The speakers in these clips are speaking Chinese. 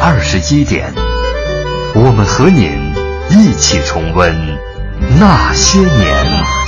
二十一点，我们和您一起重温那些年。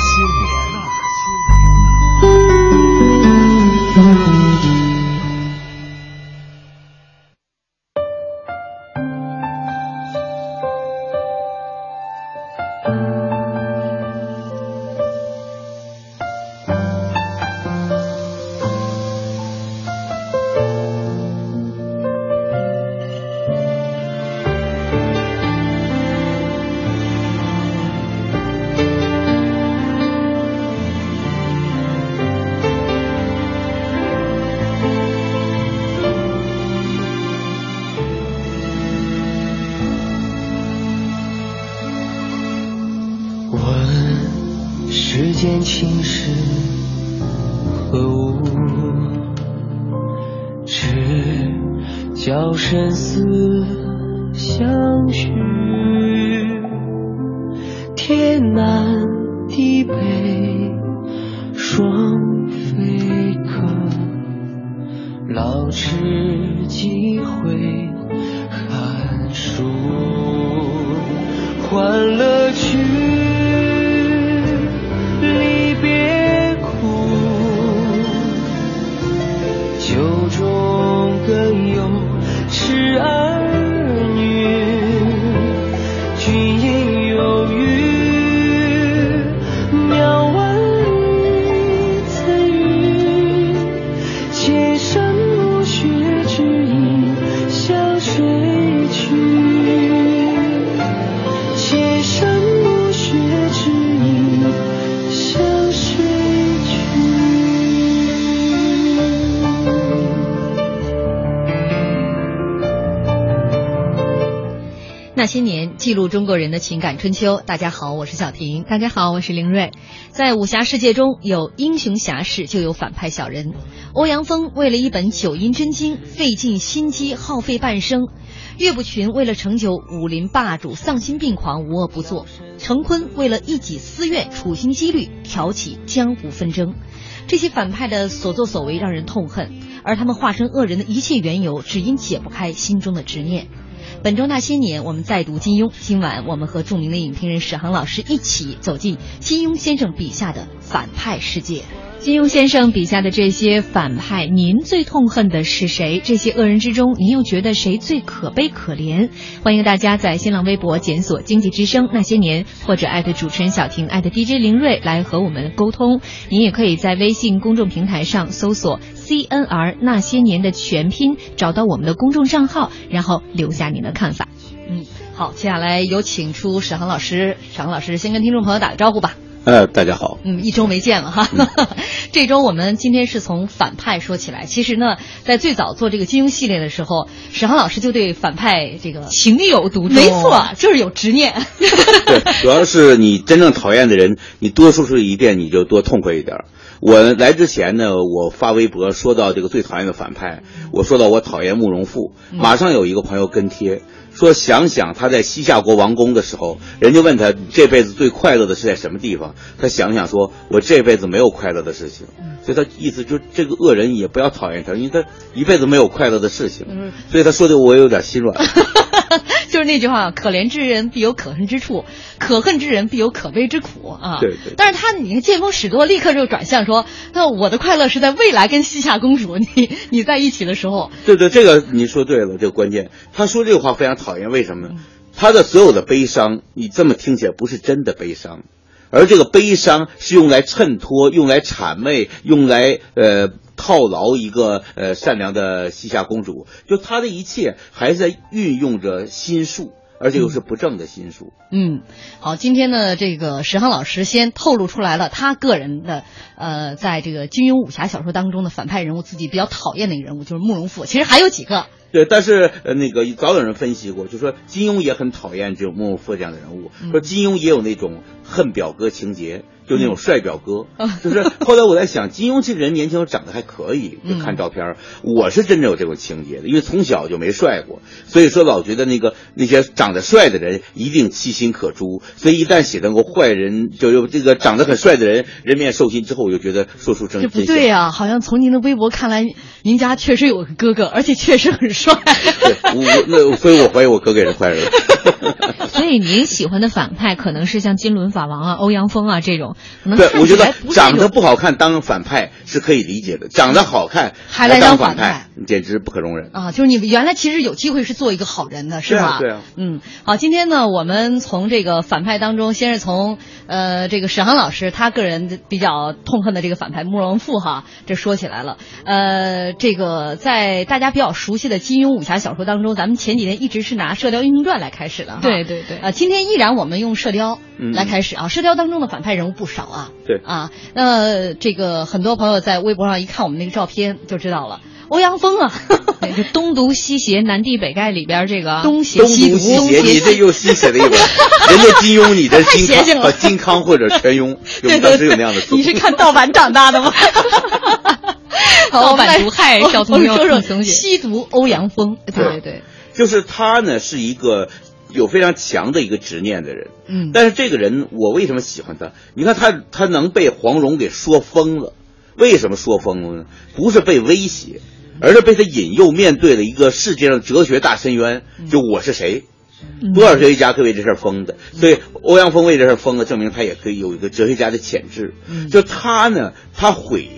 老翅几回寒暑。欢乐记录中国人的情感春秋。大家好，我是小婷。大家好，我是凌睿。在武侠世界中，有英雄侠士，就有反派小人。欧阳锋为了一本九阴真经，费尽心机，耗费半生；岳不群为了成就武林霸主，丧心病狂，无恶不作；程坤为了一己私怨，处心积虑挑起江湖纷争。这些反派的所作所为让人痛恨，而他们化身恶人的一切缘由，只因解不开心中的执念。本周那些年，我们再读金庸。今晚我们和著名的影评人史航老师一起走进金庸先生笔下的反派世界。金庸先生笔下的这些反派，您最痛恨的是谁？这些恶人之中，您又觉得谁最可悲可怜？欢迎大家在新浪微博检索“经济之声那些年”或者艾特主持人小婷、艾特 DJ 林睿来和我们沟通。您也可以在微信公众平台上搜索 “CNR 那些年”的全拼，找到我们的公众账号，然后留下您的看法。嗯，好，接下来有请出史航老师。史航老师先跟听众朋友打个招呼吧。呃，大家好。嗯，一周没见了哈。嗯、这周我们今天是从反派说起来。其实呢，在最早做这个金庸系列的时候，史航老师就对反派这个情有独钟。没错，就是有执念。对，主要是你真正讨厌的人，你多说出一遍，你就多痛快一点。我来之前呢，我发微博说到这个最讨厌的反派，我说到我讨厌慕容复，马上有一个朋友跟贴。说想想他在西夏国王宫的时候，人家问他这辈子最快乐的是在什么地方，他想想说，我这辈子没有快乐的事情，所以他意思就是这个恶人也不要讨厌他，因为他一辈子没有快乐的事情，所以他说的我有点心软。就是那句话，可怜之人必有可恨之处，可恨之人必有可悲之苦啊。对对。但是他，你看剑锋使舵，立刻就转向说，那我的快乐是在未来跟西夏公主 你你在一起的时候。对对，这个你说对了，这个关键。他说这个话非常讨厌，为什么呢？他的所有的悲伤，你这么听起来不是真的悲伤，而这个悲伤是用来衬托、用来谄媚、用来呃。套牢一个呃善良的西夏公主，就他的一切还在运用着心术，而且又是不正的心术。嗯，好，今天呢，这个石航老师先透露出来了他个人的呃，在这个金庸武侠小说当中的反派人物，自己比较讨厌的一个人物就是慕容复。其实还有几个。对，但是呃，那个早有人分析过，就说金庸也很讨厌这种慕容复这样的人物，说金庸也有那种恨表哥情节。就那种帅表哥，就是后来我在想，金庸这人年轻时候长得还可以，就看照片我是真正有这种情节的，因为从小就没帅过，所以说老觉得那个那些长得帅的人一定其心可诛，所以一旦写成个坏人，就有这个长得很帅的人人面兽心之后，我就觉得说出真这不对呀，好像从您的微博看来，您家确实有个哥哥，而且确实很帅。我那所以我怀疑我哥哥也是坏人。所以您喜欢的反派可能是像金轮法王啊、欧阳锋啊这种。对，我觉得长得不好看当反派是可以理解的，长得好看还来当反派，简直不可容忍啊！就是你原来其实有机会是做一个好人的，是吧？对啊。嗯，好，今天呢，我们从这个反派当中，先是从呃这个史航老师他个人比较痛恨的这个反派慕容复哈，这说起来了。呃，这个在大家比较熟悉的金庸武侠小说当中，咱们前几天一直是拿《射雕英雄传》来开始的，对对对。啊，今天依然我们用《射雕》来开始啊，《射雕》当中的反派人物不少啊。对。啊，那这个很多朋友在微博上一看我们那个照片就知道了，欧阳锋啊，就 东毒西邪南帝北丐里边这个东邪西毒，你这又西写了一本，人家金庸，你这金康金康或者全庸，有当时有那样的你是看盗版长大的吗？盗版毒害小朋友，说说西毒欧阳锋，对对对，就是他呢是一个。有非常强的一个执念的人，嗯，但是这个人我为什么喜欢他？你看他，他能被黄蓉给说疯了，为什么说疯了呢？不是被威胁，而是被他引诱面对了一个世界上哲学大深渊，就我是谁？多少哲学家可以为这事疯的？所以欧阳锋为这事疯了，证明他也可以有一个哲学家的潜质。就他呢，他毁。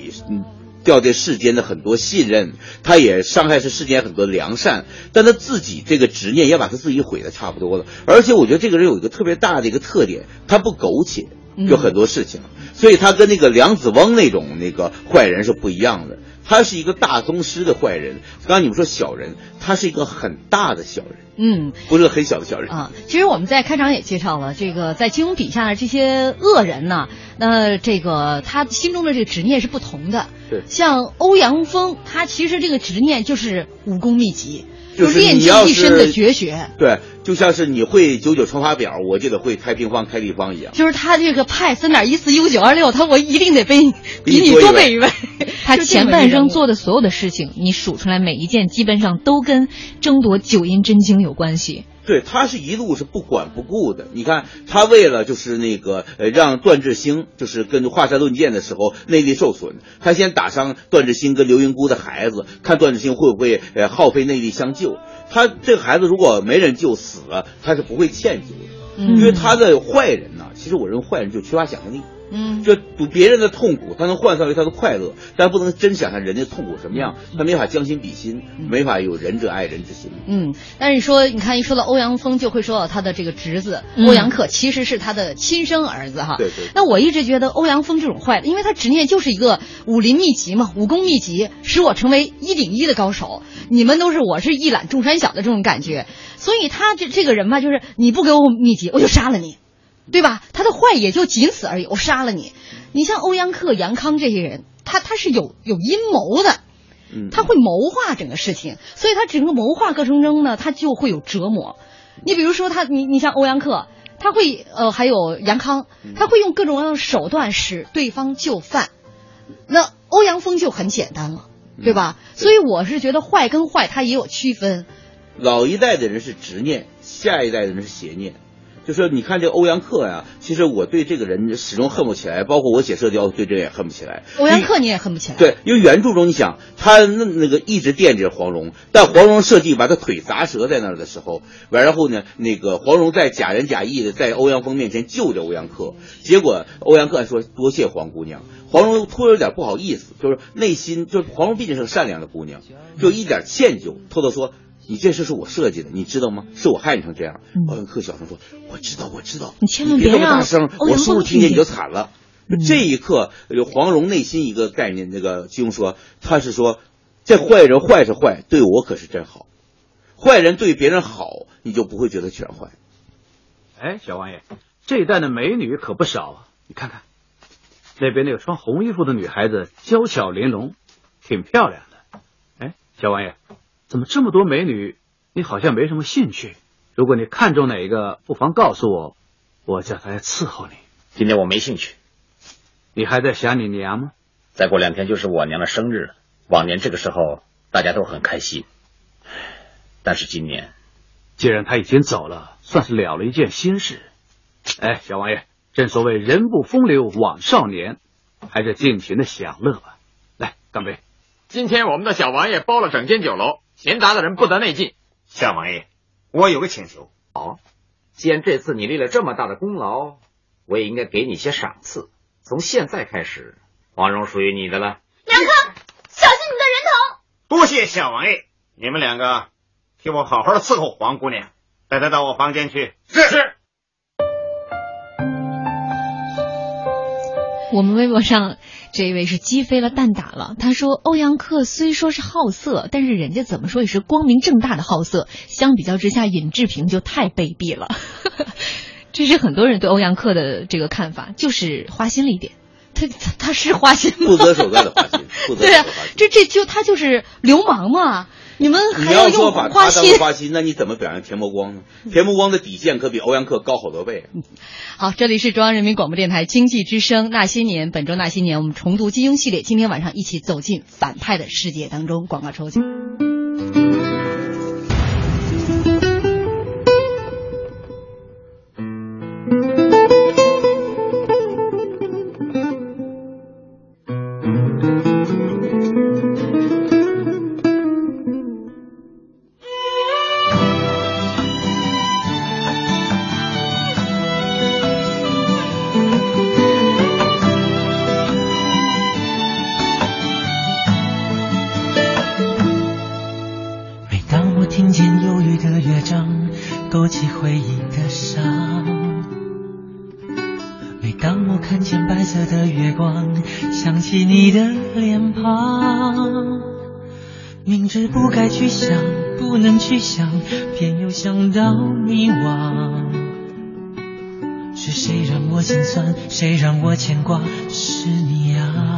掉这世间的很多信任，他也伤害是世间很多良善，但他自己这个执念也把他自己毁的差不多了。而且我觉得这个人有一个特别大的一个特点，他不苟且，有很多事情，所以他跟那个梁子翁那种那个坏人是不一样的。他是一个大宗师的坏人，刚刚你们说小人，他是一个很大的小人，嗯，不是很小的小人啊。其实我们在开场也介绍了，这个在金庸笔下的这些恶人呢，那这个他心中的这个执念是不同的。对，像欧阳锋，他其实这个执念就是武功秘籍。就是练尽一身的绝学，对，就像是你会九九乘法表，我就得会开平方、开立方一样。就是他这个派三点一四一五九二六，他我一定得背比你多背一位。他前半生做的所有的事情，你数出来每一件，基本上都跟争夺九阴真经有关系。对他是一路是不管不顾的。你看他为了就是那个呃让段志兴就是跟华山论剑的时候内力受损，他先打伤段志兴跟刘云姑的孩子，看段志兴会不会呃耗费内力相救。他这个孩子如果没人救死了，他是不会歉疚的，因为他的坏人呢，其实我认为坏人就缺乏想象力。嗯，就赌别人的痛苦，他能换算为他的快乐，但不能真想象人家痛苦什么样，他没法将心比心，没法有仁者爱人之心。嗯，但是你说，你看一说到欧阳锋，就会说到他的这个侄子欧阳克，其实是他的亲生儿子哈。对对。那我一直觉得欧阳锋这种坏的，因为他执念就是一个武林秘籍嘛，武功秘籍使我成为一顶一的高手，你们都是我是一览众山小的这种感觉，所以他这这个人吧，就是你不给我秘籍，我就杀了你。对吧？他的坏也就仅此而已。我杀了你。你像欧阳克、杨康这些人，他他是有有阴谋的，他会谋划整个事情，所以他整个谋划过程中呢，他就会有折磨。你比如说他，你你像欧阳克，他会呃还有杨康，他会用各种各样的手段使对方就范。那欧阳锋就很简单了，对吧？所以我是觉得坏跟坏他也有区分。老一代的人是执念，下一代的人是邪念。就说你看这欧阳克呀，其实我对这个人始终恨不起来，包括我写射雕对这也恨不起来。欧阳克你也恨不起来。对，因为原著中你想他那那个一直惦记着黄蓉，但黄蓉设计把他腿砸折在那儿的时候，完然后呢，那个黄蓉在假仁假义的在欧阳锋面前救着欧阳克，结果欧阳克说多谢黄姑娘，黄蓉突然有点不好意思，就是内心就是黄蓉毕竟是个善良的姑娘，就一点歉疚，偷偷说。你这事是我设计的，你知道吗？是我害你成这样。欧阳克小声说：“我知道，我知道。你千万别那么大声，我叔叔听见你就惨了。”这一刻，黄蓉内心一个概念，那个金庸说，他是说，这坏人坏是坏，对我可是真好。坏人对别人好，你就不会觉得全坏。哎，小王爷，这一带的美女可不少啊！你看看，那边那个穿红衣服的女孩子，娇巧玲珑，挺漂亮的。哎，小王爷。怎么这么多美女，你好像没什么兴趣？如果你看中哪一个，不妨告诉我，我叫他来伺候你。今天我没兴趣。你还在想你娘吗？再过两天就是我娘的生日了，往年这个时候大家都很开心，但是今年，既然他已经走了，算是了了一件心事。哎，小王爷，正所谓人不风流枉少年，还是尽情的享乐吧。来，干杯！今天我们的小王爷包了整间酒楼，闲杂的人不得内进。小王爷，我有个请求。好，既然这次你立了这么大的功劳，我也应该给你些赏赐。从现在开始，黄蓉属于你的了。梁康，小心你的人头！多谢小王爷，你们两个替我好好的伺候黄姑娘，带她到我房间去。是是。我们微博上这一位是鸡飞了蛋打了，他说欧阳克虽说是好色，但是人家怎么说也是光明正大的好色，相比较之下，尹志平就太卑鄙了。这是很多人对欧阳克的这个看法，就是花心了一点。他他他是花心吗？不择手段的花心，不择对啊，这这就他就是流氓嘛。你们还你要说用把？他当花心，那你怎么表扬田伯光呢？田伯光的底线可比欧阳克高好多倍。好，这里是中央人民广播电台经济之声《那些年》，本周《那些年》，我们重读金庸系列，今天晚上一起走进反派的世界当中。广告抽奖。的乐章，勾起回忆的伤；每当我看见白色的月光，想起你的脸庞。明知不该去想，不能去想，偏又想到迷惘。是谁让我心酸？谁让我牵挂？是你啊！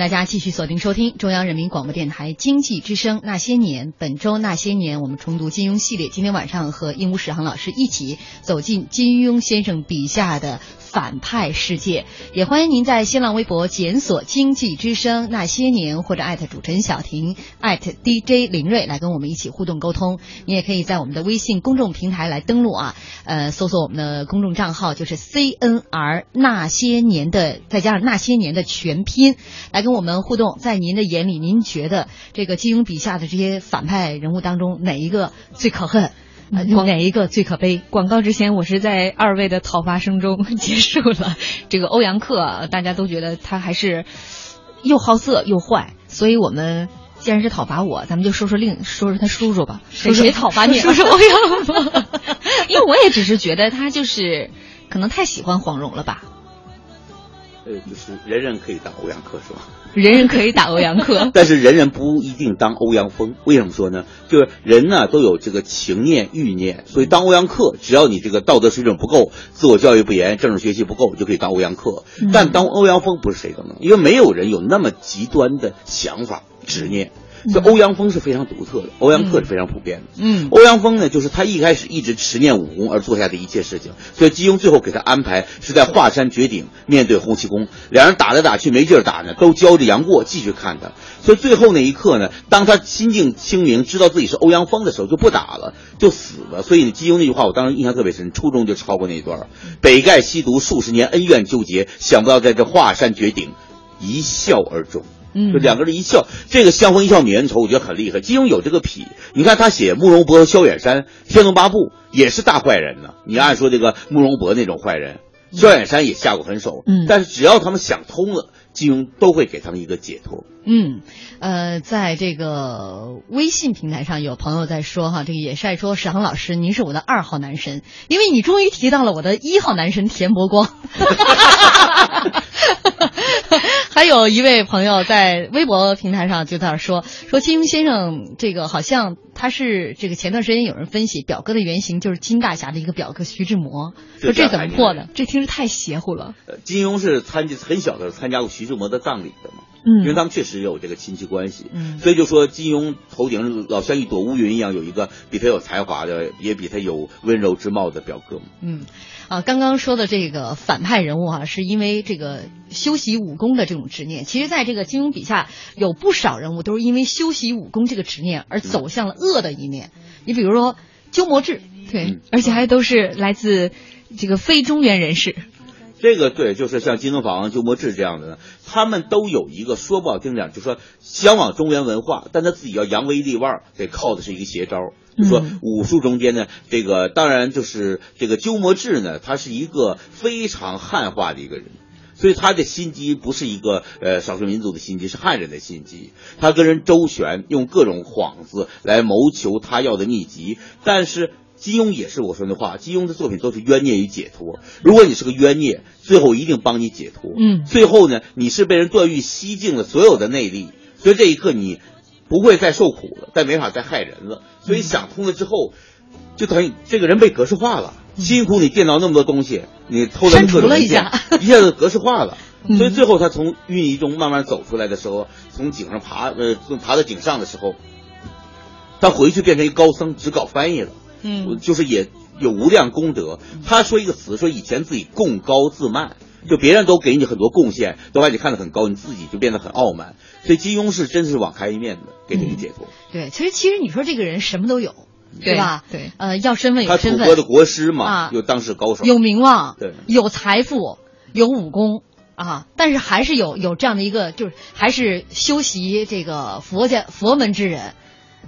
大家继续锁定收听中央人民广播电台经济之声《那些年》。本周《那些年》，我们重读金庸系列。今天晚上和鹦鹉史航老师一起走进金庸先生笔下的反派世界。也欢迎您在新浪微博检索“经济之声那些年”或者艾特主持人小婷艾特 DJ 林睿来跟我们一起互动沟通。你也可以在我们的微信公众平台来登录啊，呃，搜索我们的公众账号就是 CNR 那些年的，再加上那些年的全拼。来跟我们互动，在您的眼里，您觉得这个金庸笔下的这些反派人物当中，哪一个最可恨？呃哪一个最可悲？广告之前，我是在二位的讨伐声中结束了。这个欧阳克，大家都觉得他还是又好色又坏，所以我们既然是讨伐我，咱们就说说另说说他叔叔吧。谁 谁讨伐你说说欧阳锋，因为我也只是觉得他就是可能太喜欢黄蓉了吧。呃，就是人人可以当欧阳克是吧？人人可以打欧阳克，但是人人不一定当欧阳锋。为什么说呢？就是人呢都有这个情念、欲念，所以当欧阳克，只要你这个道德水准不够，自我教育不严，政治学习不够，就可以当欧阳克。但当欧阳锋不是谁都能，因为没有人有那么极端的想法、执念。这欧阳锋是非常独特的，欧阳克是非常普遍的。嗯，欧阳锋呢，就是他一开始一直执念武功而做下的一切事情，所以金庸最后给他安排是在华山绝顶面对洪七公，两人打来打去没劲儿打呢，都交着杨过继续看他。所以最后那一刻呢，当他心境清明，知道自己是欧阳锋的时候，就不打了，就死了。所以金庸那句话我当时印象特别深，初中就抄过那一段儿：北丐西毒数十年，恩怨纠结，想不到在这华山绝顶一笑而终。嗯就两个人一笑，这个相逢一笑泯恩仇，我觉得很厉害。金庸有这个痞，你看他写慕容博和萧远山，《天龙八部》也是大坏人呢。你按说这个慕容博那种坏人，萧远山也下过狠手，嗯但是只要他们想通了，金庸都会给他们一个解脱。嗯，呃，在这个微信平台上有朋友在说哈，这个也晒说史航老师，您是我的二号男神，因为你终于提到了我的一号男神田伯光。还有一位朋友在微博平台上就在那说说金庸先生这个好像他是这个前段时间有人分析表哥的原型就是金大侠的一个表哥徐志摩，说这怎么破的？这听着太邪乎了。呃金庸是参加很小的时候参加过徐志摩的葬礼的嘛，嗯因为他们确实有这个亲戚关系，嗯所以就说金庸头顶老像一朵乌云一样，有一个比他有才华的，也比他有温柔之貌的表哥嘛。嗯，啊，刚刚说的这个反派人物啊，是因为这个修习武功的这种执念。其实，在这个金庸笔下，有不少人物都是因为修习武功这个执念而走向了恶的一面。你比如说鸠摩智，对，而且还都是来自这个非中原人士。这个对，就是像金庸法王、鸠摩智这样的呢，他们都有一个说不好听点，就说向往中原文化，但他自己要扬威立万，得靠的是一个邪招。就说嗯武术中间呢，这个当然就是这个鸠摩智呢，他是一个非常汉化的一个人。所以他的心机不是一个呃少数民族的心机，是汉人的心机。他跟人周旋，用各种幌子来谋求他要的秘籍。但是金庸也是我说的话，金庸的作品都是冤孽与解脱。如果你是个冤孽，最后一定帮你解脱。嗯最后呢，你是被人段誉吸尽了所有的内力，所以这一刻你不会再受苦了，再没法再害人了。所以想通了之后，就等于这个人被格式化了。辛苦你电脑那么多东西，你偷来删除了一各种文件下，一下子格式化了。嗯所以最后他从淤泥中慢慢走出来的时候，从井上爬呃从爬到井上的时候，他回去变成一高僧，只搞翻译了。嗯就是也有无量功德。他说一个词，说以前自己贡高自慢，就别人都给你很多贡献，都把你看得很高，你自己就变得很傲慢。所以金庸是真是网开一面的，给你一个解脱。对，其实其实你说这个人什么都有，对是吧？对，呃，要身份有他楚身份，国的国师嘛，啊有当世高手，有名望，对有财富，有武功啊，但是还是有有这样的一个，就是还是修习这个佛家佛门之人。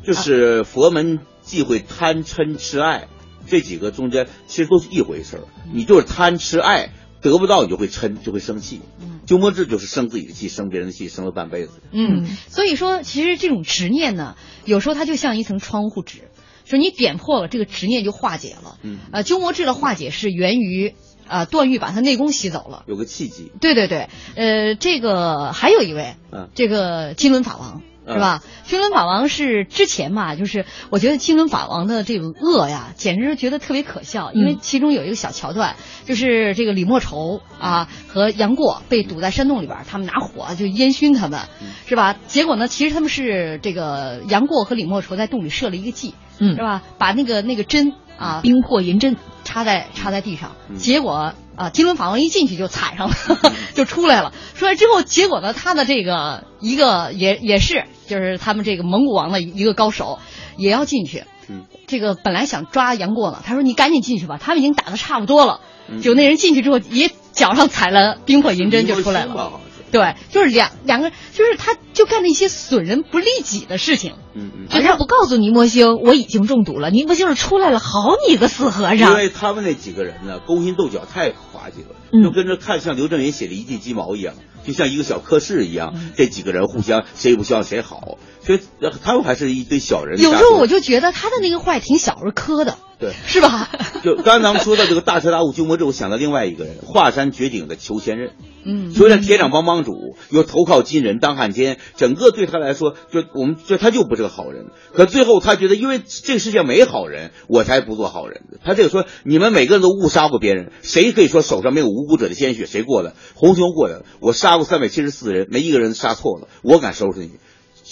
就是佛门忌讳贪嗔痴爱这几个中间其实都是一回事儿。你就是贪吃爱得不到，你就会嗔，就会生气。鸠摩智就是生自己的气，生别人的气，生了半辈子。嗯，所以说，其实这种执念呢，有时候它就像一层窗户纸，就你点破了，这个执念就化解了。嗯，呃，鸠摩智的化解是源于啊段誉把他内功吸走了。有个契机。对对对，呃，这个还有一位，嗯这个金轮法王。是吧？金轮法王是之前嘛，就是我觉得金轮法王的这种恶呀，简直是觉得特别可笑。因为其中有一个小桥段，就是这个李莫愁啊和杨过被堵在山洞里边，他们拿火就烟熏他们，是吧？结果呢，其实他们是这个杨过和李莫愁在洞里设了一个计，嗯是吧？把那个那个针啊，冰魄银针插在插在地上，嗯结果啊，金轮法王一进去就踩上了，就出来了。出来之后，结果呢，他的这个一个也也是，就是他们这个蒙古王的一个高手，也要进去。嗯，这个本来想抓杨过呢，他说你赶紧进去吧，他们已经打的差不多了。嗯就那人进去之后，也脚上踩了冰魄银针就出来了。对，就是两两个，就是他就干那些损人不利己的事情。嗯嗯。就他不告诉倪莫星我已经中毒了，倪莫星是出来了好几个死和尚因。为他们那几个人呢，勾心斗角太滑稽了，嗯就跟着看像刘震云写的一地鸡毛一样，就像一个小科室一样，这几个人互相谁也不希望谁好，所以呃他们还是一堆小人。有时候我就觉得他的那个坏挺小儿科的，对，是吧？就刚才咱们说到这个大彻大悟鸠摩智，我想到另外一个人，华山绝顶的裘千仞。嗯，虽然铁掌帮帮主，又投靠金人当汉奸，整个对他来说，就我们就他就不是个好人。可最后他觉得，因为这个世界没好人，我才不做好人。他这个说，你们每个人都误杀过别人，谁可以说手上没有无辜者的鲜血？谁过的？洪七公过的，我杀过三百七十四人，没一个人杀错了，我敢收拾你。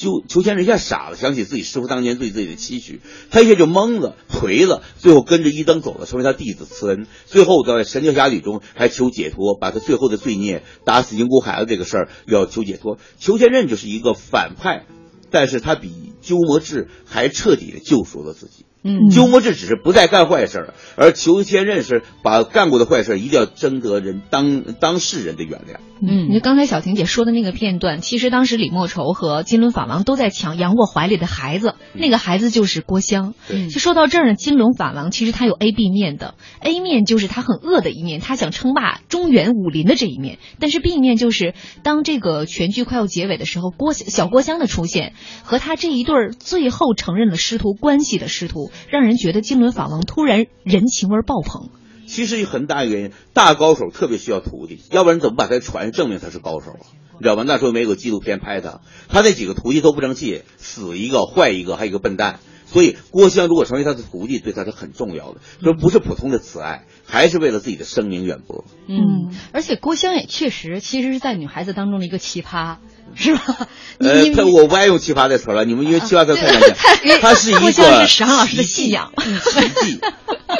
就裘千仞一下傻了，想起自己师傅当年对自己的期许，他一下就懵了、颓了，最后跟着一灯走了，成为他弟子慈恩。最后在《神雕侠侣》中还求解脱，把他最后的罪孽打死宁国孩子这个事儿要求解脱。裘千仞就是一个反派，但是他比鸠摩智还彻底的救赎了自己。嗯。鸠摩智只是不再干坏事儿，而裘千仞是把干过的坏事一定要征得人当当事人的原谅。嗯，就刚才小婷姐说的那个片段，其实当时李莫愁和金轮法王都在抢杨过怀里的孩子，那个孩子就是郭襄。对。就说到这儿呢，金轮法王其实他有 A、B 面的，A 面就是他很恶的一面，他想称霸中原武林的这一面；但是 B 面就是当这个全剧快要结尾的时候，郭小郭襄的出现和他这一对儿最后承认了师徒关系的师徒，让人觉得金轮法王突然人情味爆棚。其实很大原因，大高手特别需要徒弟，要不然怎么把他传证明他是高手啊？你知道吧？那时候没有纪录片拍他，他那几个徒弟都不争气，死一个坏一个，还有一个笨蛋。所以郭襄如果成为他的徒弟，对他是很重要的。这不是普通的慈爱，还是为了自己的声名远播。嗯，而且郭襄也确实，其实是在女孩子当中的一个奇葩，是吧？你呃，你他我不爱用奇葩这词儿了，你们因为奇葩这太难讲，他是一个郭襄是史航老师的信仰。奇迹，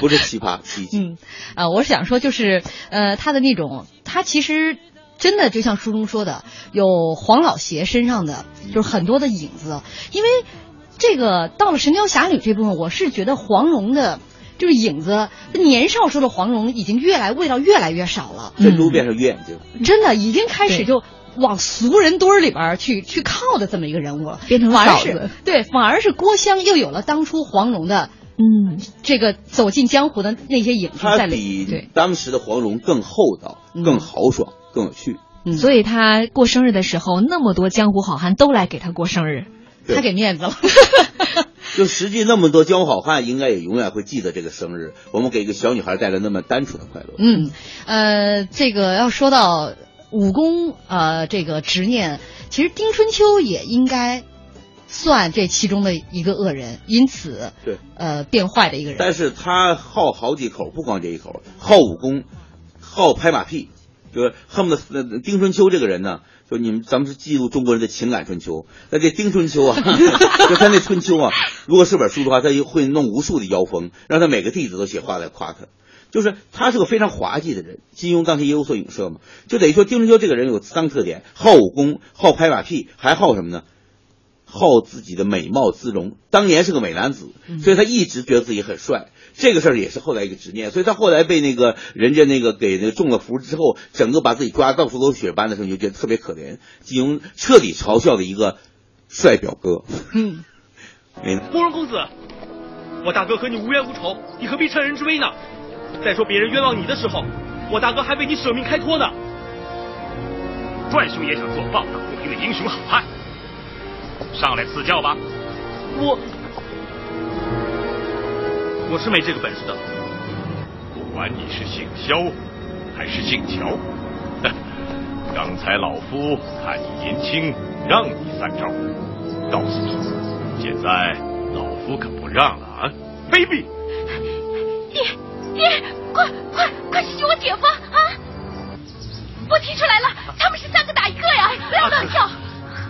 不是奇葩，奇迹。嗯，啊、我是想说，就是呃，他的那种，他其实真的就像书中说的，有黄老邪身上的就是很多的影子，因为这个到了《神雕侠侣》这部分，我是觉得黄蓉的。就是影子，年少时候的黄蓉已经越来味道越来越少了，珍珠变成月眼睛，真的已经开始就往俗人堆儿里边去去靠的这么一个人物了，变成反而是对，反而是郭襄又有了当初黄蓉的嗯，这个走进江湖的那些影子在里。面对，当时的黄蓉更厚道、嗯更豪爽、更有趣。嗯所以他过生日的时候，那么多江湖好汉都来给他过生日。对他给面子了。就实际那么多江湖好汉，应该也永远会记得这个生日。我们给一个小女孩带来那么单纯的快乐。嗯，呃，这个要说到武功，呃，这个执念，其实丁春秋也应该算这其中的一个恶人，因此对，呃变坏的一个人。但是他好好几口，不光这一口，好武功，好拍马屁，就是恨不得呃丁春秋这个人呢，就你们咱们是记录中国人的情感春秋，那这丁春秋啊，就他那春秋啊，如果是本书的话，他就会弄无数的妖风，让他每个弟子都写话来夸他。就是他是个非常滑稽的人，金庸当时也有所影射嘛，就等于说丁春秋这个人有三个特点：好武功，好拍马屁，还好什么呢？好自己的美貌姿容，当年是个美男子，所以他一直觉得自己很帅。这个事儿也是后来一个执念，所以他后来被那个人家那个给那个中了符之后，整个把自己抓到处都是血斑的时候，你就觉得特别可怜。金庸彻底嘲笑了一个帅表哥。嗯，没慕容公子，我大哥和你无冤无仇，你何必趁人之危呢？再说别人冤枉你的时候，我大哥还为你舍命开脱呢。段兄也想做报答不平的英雄好汉，上来赐教吧。我我是没这个本事的。不管你是姓萧还是姓乔，刚才老夫看你年轻，让你三招。告诉你，现在老夫可不让了啊！卑鄙！爹爹，快快快去救我姐夫啊！我听出来了，他们是三个打一个呀！不要乱叫。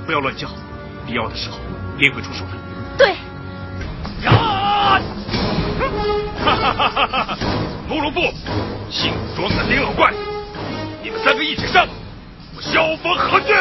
不要乱叫，必要的时候爹会出手的。对，呀！哈哈哈哈哈！慕容复，姓庄的丁老怪，你们三个一起上，我萧峰何惧？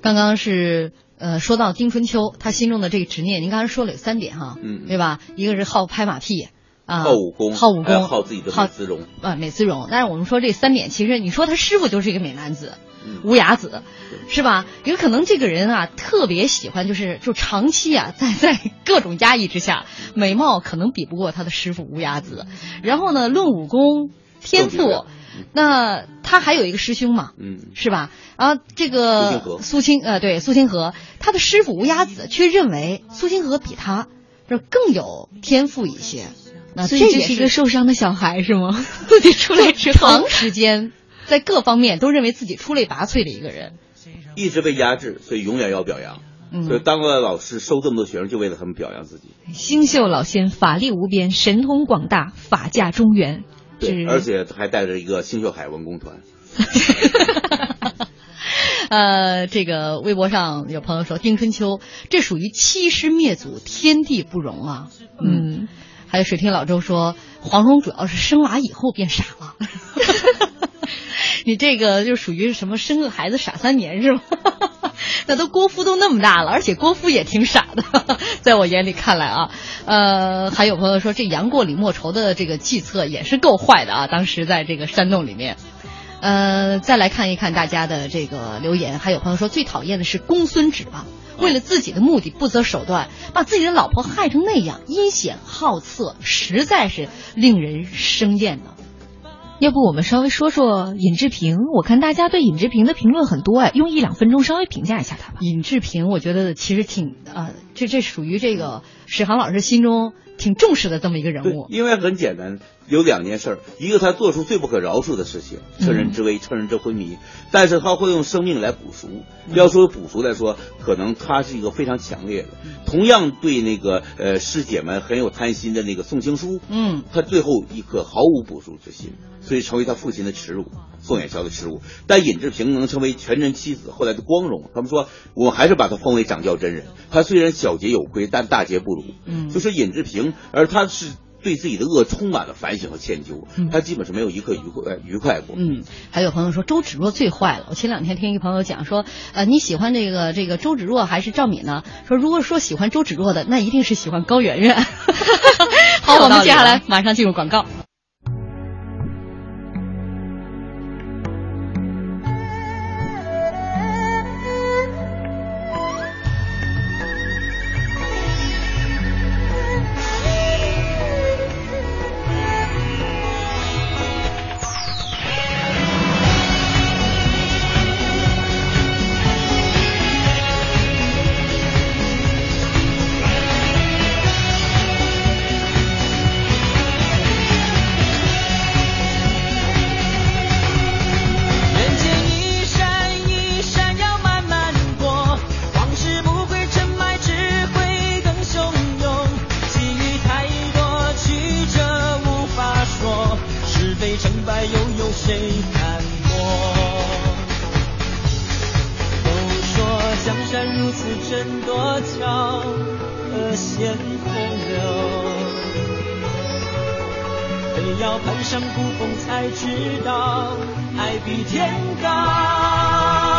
刚刚是呃说到丁春秋他心中的这个执念，您刚才说了有三点哈，嗯对吧？一个是好拍马屁。啊，好武功，好武功，好自己的美姿容啊，美姿容。但是我们说这三点，其实你说他师傅就是一个美男子，嗯无崖子，是吧？有可能这个人啊特别喜欢，就是就长期啊 在在各种压抑之下，美貌可能比不过他的师傅无崖子。然后呢，论武功天赋，那他还有一个师兄嘛，嗯，是吧？然后这个苏清呃对苏清河，他的师傅无崖子却认为苏清河比他这更有天赋一些。那所以这是一个受伤的小孩是吗？自己出来之后，长时间在各方面都认为自己出类拔萃的一个人，一直被压制，所以永远要表扬。嗯所以当了老师，收这么多学生，就为了他们表扬自己。星宿老仙法力无边，神通广大，法驾中原。对，而且还带着一个新秀海文工团。呃，这个微博上有朋友说，丁春秋这属于欺师灭祖，天地不容啊。嗯，还有水听老周说，黄蓉主要是生娃以后变傻了。你这个就属于什么生个孩子傻三年是吗？那都郭芙都那么大了，而且郭芙也挺傻的，在我眼里看来啊，呃，还有朋友说这杨过李莫愁的这个计策也是够坏的啊，当时在这个山洞里面。呃，再来看一看大家的这个留言，还有朋友说最讨厌的是公孙止啊，为了自己的目的不择手段，把自己的老婆害成那样，阴险好色，实在是令人生厌呢。要不我们稍微说说尹志平？我看大家对尹志平的评论很多哎，用一两分钟稍微评价一下他吧。尹志平，我觉得其实挺呃，这这属于这个史航老师心中挺重视的这么一个人物。因为很简单，有两件事儿，一个他做出最不可饶恕的事情，趁人之危，趁人之昏迷，但是他会用生命来补赎。要说补赎来说，可能他是一个非常强烈的。同样对那个呃师姐们很有贪心的那个宋青书，嗯，他最后一刻毫无补赎之心，所以成为他父亲的耻辱，宋远霄的耻辱。但尹志平能成为全真七子后来的光荣，他们说我们还是把他封为掌教真人。他虽然小节有亏，但大节不辱。嗯，就是尹志平，而他是。对自己的恶充满了反省和歉疚，他基本是没有一刻愉快愉快过。嗯，还有朋友说周芷若最坏了。我前两天听一个朋友讲说，呃，你喜欢这个这个周芷若还是赵敏呢？说如果说喜欢周芷若的，那一定是喜欢高圆圆。好，我们接下来马上进入广告。天空流，非要攀上孤峰，才知道爱比天高。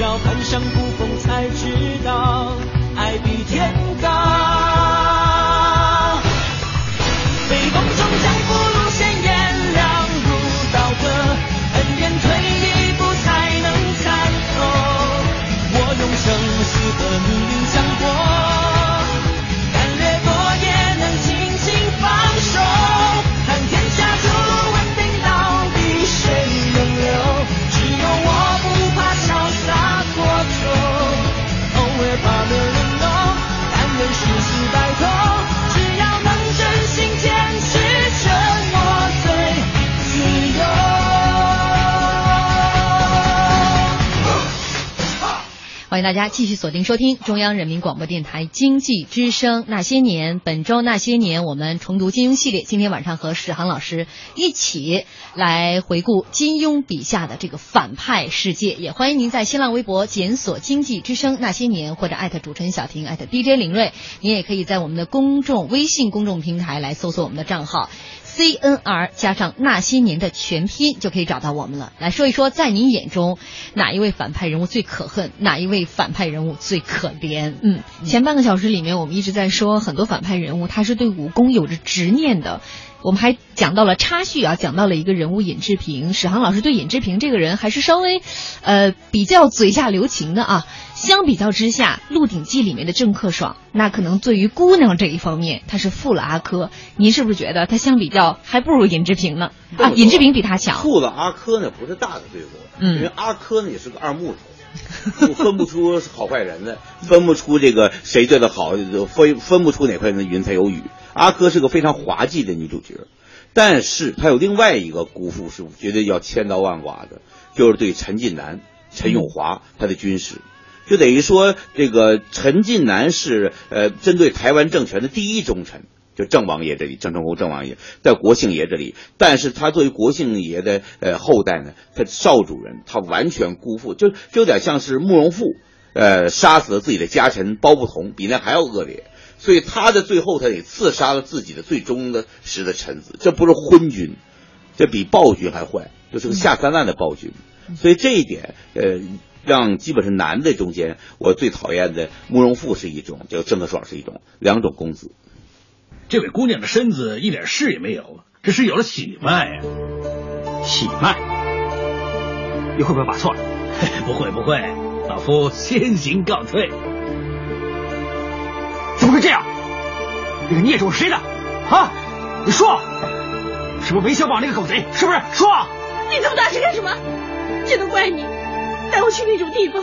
要攀上不风才知道爱比天大家继续锁定收听中央人民广播电台经济之声《那些年》。本周《那些年》，我们重读金庸系列。今天晚上和史航老师一起来回顾金庸笔下的这个反派世界。也欢迎您在新浪微博检索“经济之声那些年”或者艾特主持人小婷艾特 DJ 林睿。您也可以在我们的公众微信公众平台来搜索我们的账号。C N R 加上那些年的全拼就可以找到我们了。来说一说，在您眼中哪一位反派人物最可恨，哪一位反派人物最可怜？嗯，前半个小时里面我们一直在说很多反派人物他是对武功有着执念的。我们还讲到了插叙啊，讲到了一个人物尹志平。史航老师对尹志平这个人还是稍微，呃，比较嘴下留情的啊。相比较之下，《鹿鼎记》里面的郑克爽，那可能对于姑娘这一方面，他是负了阿珂。您是不是觉得他相比较还不如尹志平呢？啊，尹志平比他强。负了阿珂呢，不是大的罪过，嗯，因为阿珂呢也是个二木头，分不出好坏人来，分不出这个谁对他好，分分不出哪块云彩有雨。阿珂是个非常滑稽的女主角，但是她有另外一个姑父是绝对要千刀万剐的，就是对陈近南、陈永华他的军师。就等于说，这个陈近南是呃针对台湾政权的第一忠臣，就郑王爷这里，郑成功郑王爷在国姓爷这里，但是他作为国姓爷的呃后代呢，他少主人，他完全辜负，就就有点像是慕容复，呃杀死了自己的家臣包不同，比那还要恶劣，所以他的最后他得刺杀了自己的最忠的时的臣子，这不是昏君，这比暴君还坏，就是个下三滥的暴君，所以这一点呃。让基本是男的中间，我最讨厌的慕容复是一种，叫郑克爽是一种，两种公子。这位姑娘的身子一点事也没有，只是有了喜脉。呀！喜脉？你会不会把错了？不会不会，老夫先行告退。怎么会这样？那个孽种是谁的？啊！你说，是不是韦小宝那个狗贼？是不是？说！你这么大声干什么？这都怪你。带我去那种地方，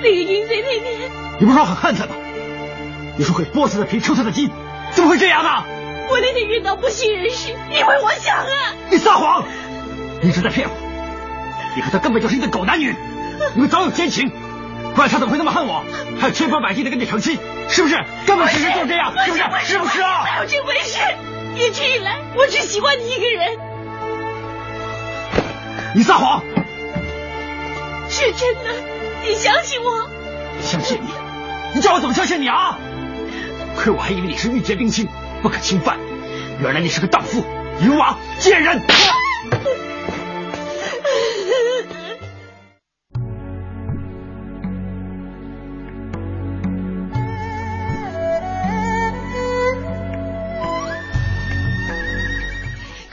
那个淫贼那边。你不是说很恨他吗？你说会剥他的皮，抽他的筋，怎么会这样呢？我那天遇到不省人事，因为我想啊。你撒谎！你是在骗我！你和他根本就是一对狗男女，你们早有奸情，不然他怎么会那么恨我？还有千方百计的跟你成亲，是不是？根本事实就是这样，是不是？是不是啊？没有这回事！一直以来，我只喜欢你一个人。你撒谎！是真的，你相信我？相信你？你叫我怎么相信你啊？亏我还以为你是玉洁冰清，不可侵犯，原来你是个荡妇、淫娃、贱人！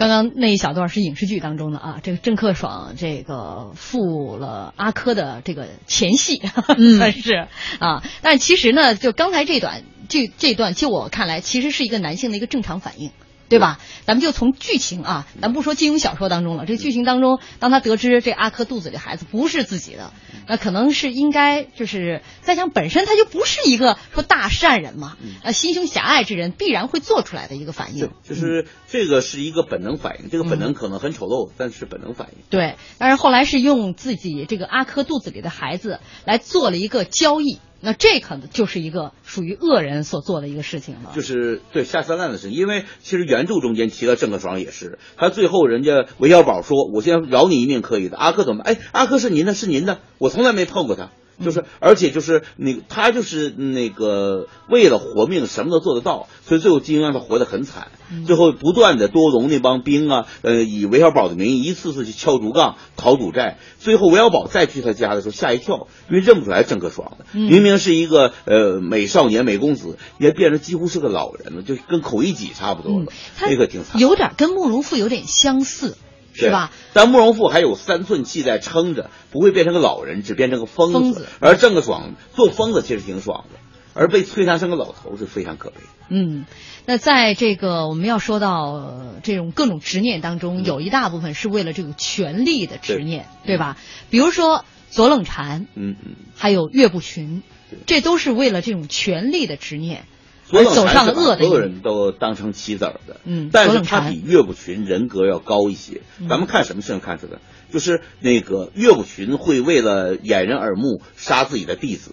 刚刚那一小段是影视剧当中的啊，这个郑克爽这个负了阿珂的这个前戏，算是啊。但其实呢，就刚才这段这这段，就我看来，其实是一个男性的一个正常反应。对吧？咱们就从剧情啊，咱不说金庸小说当中了。这剧情当中，当他得知这阿珂肚子里孩子不是自己的，那可能是应该就是在想本身他就不是一个说大善人嘛，呃，心胸狭隘之人必然会做出来的一个反应。就是这个是一个本能反应，这个本能可能很丑陋，但是本能反应。对，但是后来是用自己这个阿珂肚子里的孩子来做了一个交易。那这可能就是一个属于恶人所做的一个事情了，就是对下三滥的事情。因为其实原著中间提到郑克爽也是，他最后人家韦小宝说：“我先饶你一命可以的。”阿珂怎么？哎，阿珂是您的，是您的，我从来没碰过他。就是，而且就是那他就是那个为了活命，什么都做得到，所以最后金庸让他活得很惨。最后不断的多隆那帮兵啊，呃，以韦小宝的名义一次次去敲竹杠、讨赌债。最后韦小宝再去他家的时候吓一跳，因为认不出来郑克爽了，明明是一个呃美少年、美公子，也变成几乎是个老人了，就跟口一己差不多了。那个挺惨，有点跟慕容复有点相似。是吧？但慕容复还有三寸气在撑着，不会变成个老人，只变成个疯子。而郑克爽做疯子其实挺爽的，而被摧残成个老头是非常可悲。嗯，那在这个我们要说到这种各种执念当中，有一大部分是为了这种权力的执念，对吧？比如说左冷禅，嗯嗯，还有岳不群，这都是为了这种权力的执念。左冷走上了禅是把恶的所有人都当成棋子儿的。嗯但是他比岳不群人格要高一些。嗯咱们看什么事情看这个？就是那个岳不群会为了掩人耳目杀自己的弟子。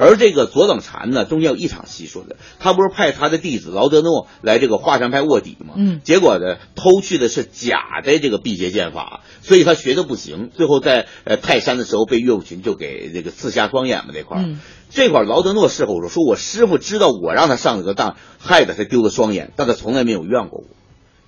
而这个左冷禅呢，中间有一场戏说的，他不是派他的弟子劳德诺来这个华山派卧底吗？嗯，结果呢，偷去的是假的这个辟邪剑法，所以他学的不行，最后在呃泰山的时候被岳不群就给这个刺瞎双眼嘛那块儿。嗯这块儿劳德诺事后说，说我师傅知道我让他上这个当，害得他丢了双眼，但他从来没有怨过我。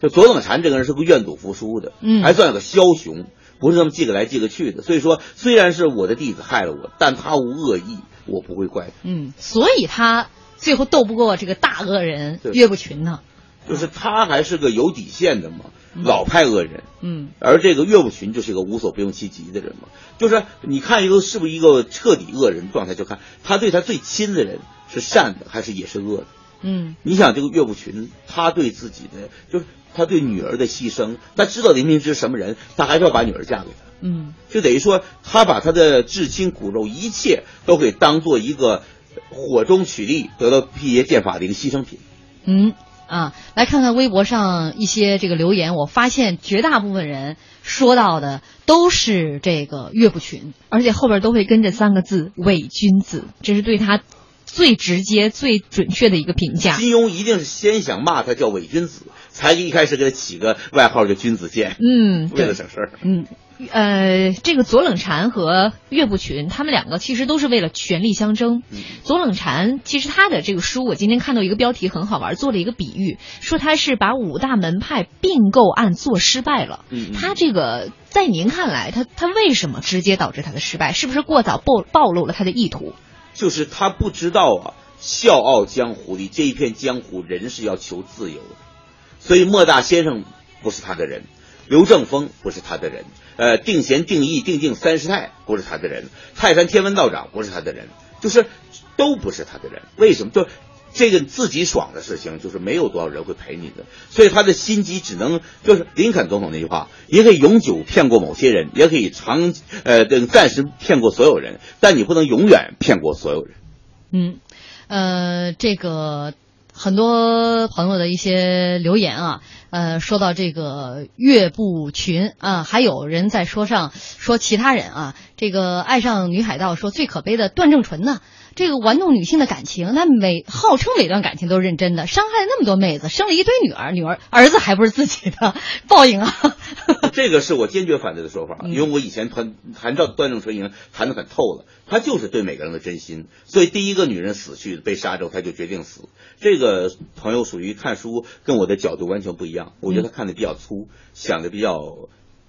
就左冷禅这个人是个愿赌服输的，嗯还算有个枭雄，不是那么记个来记个去的。所以说，虽然是我的弟子害了我，但他无恶意，我不会怪他。嗯，所以他最后斗不过这个大恶人岳不群呢。就是他还是个有底线的嘛，老派恶人。嗯而这个岳不群就是一个无所不用其极的人嘛，就是你看一个是不是一个彻底恶人状态，就看他对他最亲的人是善的还是也是恶的。嗯你想这个岳不群，他对自己的就是他对女儿的牺牲，他知道林平之什么人，他还是要把女儿嫁给他，嗯就等于说他把他的至亲骨肉一切都给当做一个火中取栗得到辟邪剑法的一个牺牲品。嗯啊，来看看微博上一些这个留言，我发现绝大部分人说到的都是这个岳不群，而且后边都会跟着三个字“伪君子”，这是对他最直接、最准确的一个评价。金庸一定是先想骂他叫伪君子，才一开始给他起个外号叫君子剑，嗯，为了对，省事儿。嗯，呃，这个左冷禅和岳不群，他们两个其实都是为了权力相争。嗯左冷禅其实他的这个书，我今天看到一个标题很好玩，做了一个比喻，说他是把五大门派并购案做失败了。他这个在您看来，他他为什么直接导致他的失败？是不是过早暴暴露了他的意图？就是他不知道啊，笑傲江湖里这一片江湖，人是要求自由的，所以莫大先生不是他的人，刘正风不是他的人，呃，定贤、定义、定静三师太不是他的人，泰山天文道长不是他的人，就是都不是他的人。为什么？就这个自己爽的事情，就是没有多少人会陪你的，所以他的心机只能就是林肯总统那句话，也可以永久骗过某些人，也可以长呃等暂时骗过所有人，但你不能永远骗过所有人。嗯，呃，这个很多朋友的一些留言啊，呃，说到这个岳不群啊，还有人在说上说其他人啊，这个爱上女海盗说最可悲的段正淳呢。这个玩弄女性的感情，那每号称每段感情都是认真的，伤害了那么多妹子，生了一堆女儿，女儿儿子还不是自己的，报应啊！这个是我坚决反对的说法，因为我以前谈谈到段正淳已经谈得很透了，他就是对每个人的真心，所以第一个女人死去被杀之后，他就决定死。这个朋友属于看书跟我的角度完全不一样，我觉得他看的比较粗，想的比较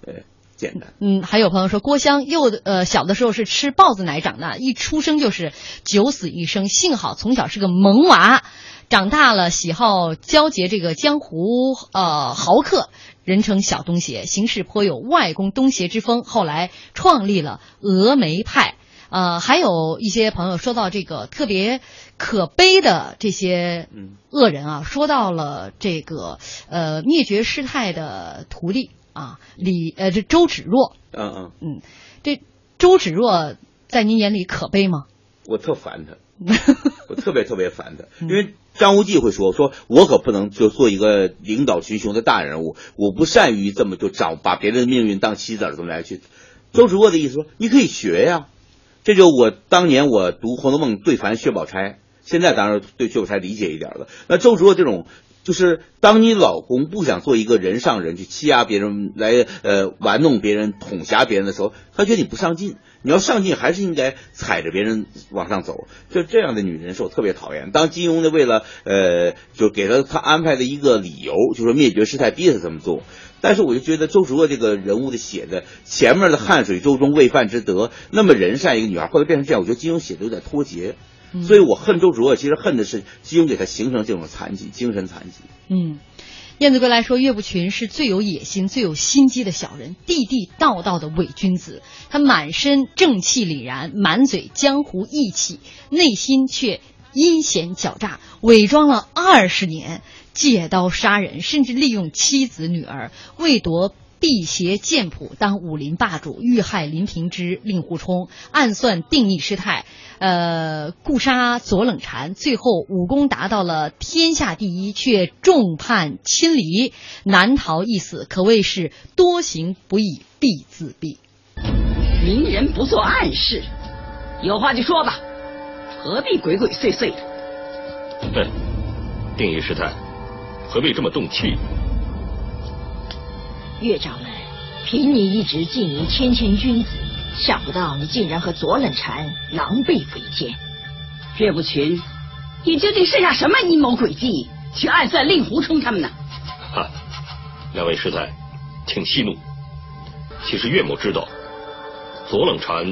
呃简单。嗯，还有朋友说郭襄幼呃小的时候是吃豹子奶长大，一出生就是九死一生，幸好从小是个萌娃，长大了喜好交结这个江湖呃豪客，人称小东邪，行事颇有外公东邪之风，后来创立了峨眉派。呃，还有一些朋友说到这个特别可悲的这些恶人啊，说到了这个呃灭绝师太的徒弟啊，李呃这周芷若，嗯嗯，嗯，这周芷若在您眼里可悲吗？我特烦他，我特别特别烦他，因为张无忌会说说，我可不能就做一个领导群雄的大人物，我不善于这么就掌把别人的命运当棋子儿这么来去。周芷若的意思说，你可以学呀，这就我当年我读《红楼梦》最烦薛宝钗，现在当然对薛宝钗理解一点了。那周芷若这种。就是当你老公不想做一个人上人去欺压别人，来呃玩弄别人、捅辖别人的时候，他觉得你不上进。你要上进，还是应该踩着别人往上走。就这样的女人是我特别讨厌。当金庸呢为了呃，就给了他安排的一个理由，就说灭绝师太逼他这么做。但是我就觉得周芷若这个人物的写的前面的汉水周中未犯之德，那么人善一个女孩，后来变成这样，我觉得金庸写的有点脱节。所以我恨周芷若，其实恨的是金庸给他形成这种残疾，精神残疾。嗯，燕子归来说，岳不群是最有野心、最有心机的小人，地地道道的伪君子。他满身正气凛然，满嘴江湖义气，内心却阴险狡诈，伪装了二十年，借刀杀人，甚至利用妻子女儿为夺。辟邪剑谱，当武林霸主，遇害林平之、令狐冲，暗算定义师太，呃，固杀左冷禅，最后武功达到了天下第一，却众叛亲离，难逃一死，可谓是多行不义必自毙。明人不做暗事，有话就说吧，何必鬼鬼祟祟的？哼，定义师太，何必这么动气？岳掌门，凭你一直经营谦谦君子，想不到你竟然和左冷禅狼狈为奸。岳不群，你究竟设下什么阴谋诡计，去暗算令狐冲他们呢？哈，两位师太，请息怒。其实岳某知道，左冷禅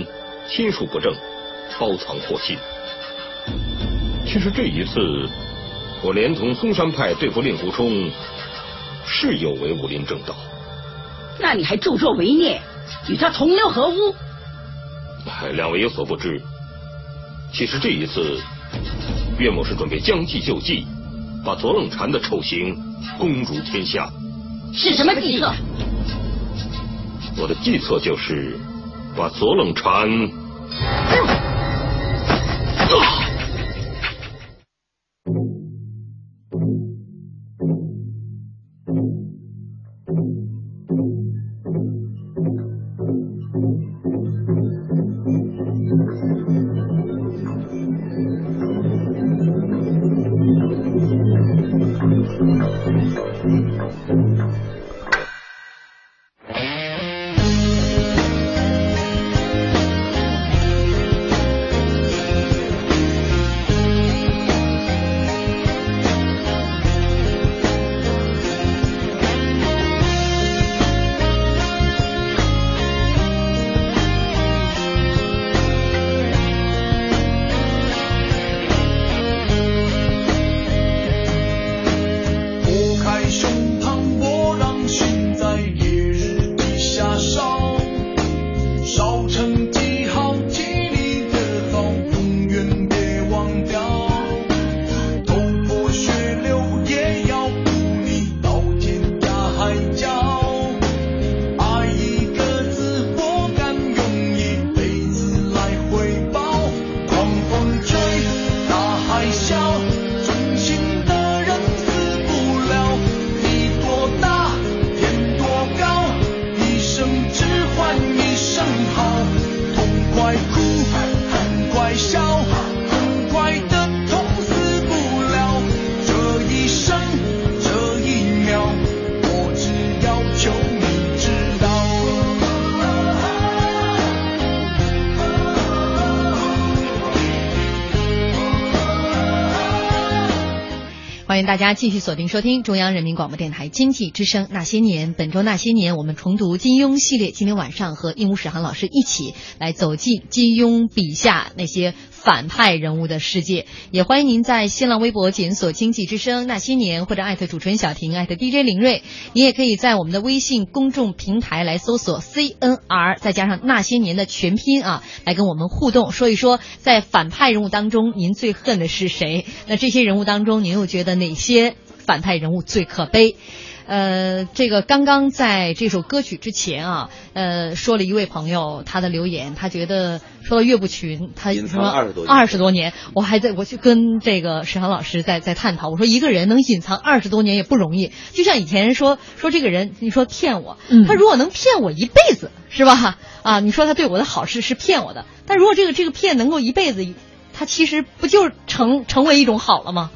心术不正，包藏祸心。其实这一次，我连同嵩山派对付令狐冲，是有违武林正道。那你还助纣为虐，与他同流合污？两位有所不知，其实这一次，岳某是准备将计就计，把左冷禅的丑行公诸天下。是什么计策？我的计策就是把左冷禅。欢迎大家继续锁定收听中央人民广播电台经济之声《那些年》。本周《那些年》，我们重读金庸系列。今天晚上和鹦鹉史航老师一起来走进金庸笔下那些反派人物的世界。也欢迎您在新浪微博检索“经济之声那些年”或者艾特主持人小婷、艾特 DJ 林睿。你也可以在我们的微信公众平台来搜索 “CNR”，再加上“那些年”的全拼啊，来跟我们互动，说一说在反派人物当中您最恨的是谁？那这些人物当中，您又觉得哪些反派人物最可悲？呃，这个刚刚在这首歌曲之前啊，呃，说了一位朋友他的留言，他觉得说到岳不群，他隐藏说20多年二十多年，我还在我去跟这个史航老师在在探讨，我说一个人能隐藏二十多年也不容易，就像以前说说这个人，你说骗我，嗯他如果能骗我一辈子，是吧？啊，你说他对我的好事是骗我的，但如果这个这个骗能够一辈子，他其实不就成成为一种好了吗？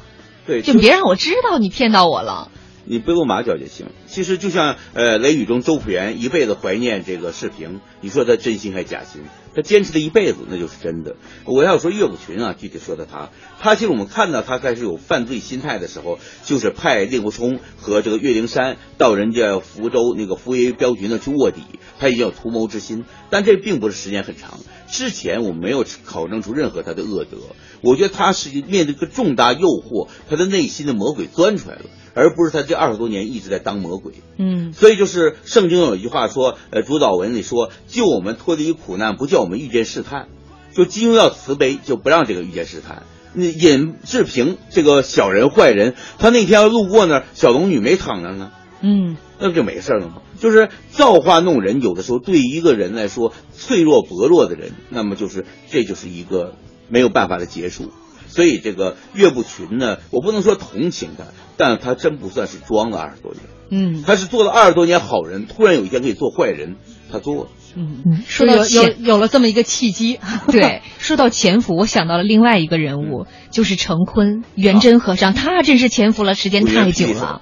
对，就别让我知道你骗到我了。你背过马脚就行。其实就像呃《雷雨》中周朴园一辈子怀念这个世平，你说他真心还是假心？他坚持了一辈子，那就是真的。我要说岳不群啊，具体说的他，他其实我们看到他开始有犯罪心态的时候，就是派令狐冲和这个岳灵珊到人家福州那个福威镖局那去卧底，他已经有图谋之心，但这并不是时间很长。之前我没有考证出任何他的恶德，我觉得他是面对一个重大诱惑，他的内心的魔鬼钻出来了。而不是他这二十多年一直在当魔鬼，嗯，所以就是圣经有一句话说，呃，主导文里说，救我们脱离苦难，不叫我们遇见试探。就金庸要慈悲，就不让这个遇见试探。那尹志平这个小人坏人，他那天要路过那儿，小龙女没躺那儿呢，嗯，那不就没事了吗？就是造化弄人，有的时候对一个人来说脆弱薄弱的人，那么就是这就是一个没有办法的结束。所以这个岳不群呢，我不能说同情他，但他真不算是装了二十多年。嗯，他是做了二十多年好人，突然有一天可以做坏人，他做了。嗯嗯，说到有有了这么一个契机。对，说到潜伏，我想到了另外一个人物，就是成坤，元真和尚，他真是潜伏了时间太久了。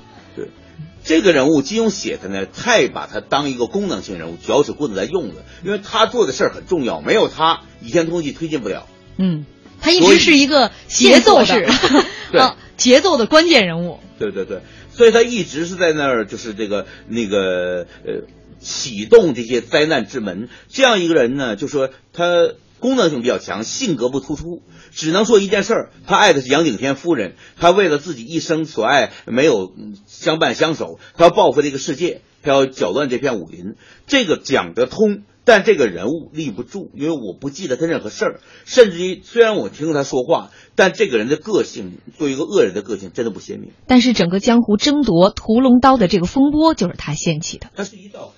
对，这个人物金庸写的呢，太把他当一个功能性人物，脚趾棍子来用了，因为他做的事儿很重要，没有他，倚天屠龙记推进不了。嗯，他一直是一个节奏的，对、啊，节奏的关键人物。对对对，所以他一直是在那儿，就是这个那个呃。启动这些灾难之门，这样一个人呢，就说他功能性比较强，性格不突出，只能说一件事儿，他爱的是杨顶天夫人，他为了自己一生所爱没有相伴相守，他要报复这个世界，他要搅乱这片武林，这个讲得通，但这个人物立不住，因为我不记得他任何事儿，甚至于虽然我听他说话，但这个人的个性，作为一个恶人的个性，真的不鲜明。但是整个江湖争夺屠龙刀的这个风波，就是他掀起的。他是一道。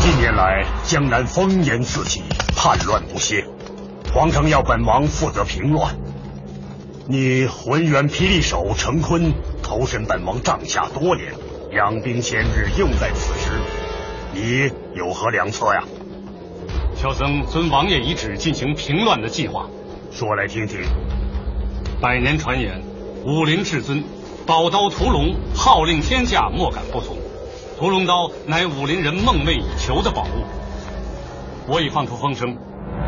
近年来，江南烽烟四起，叛乱不歇，皇城要本王负责平乱。你浑元霹雳手程坤投身本王帐下多年，养兵千日，用在此时，你有何良策呀？小僧遵王爷遗旨进行平乱的计划，说来听听。百年传言，武林至尊，宝刀屠龙，号令天下，莫敢不从。屠龙刀乃武林人梦寐以求的宝物。我已放出风声，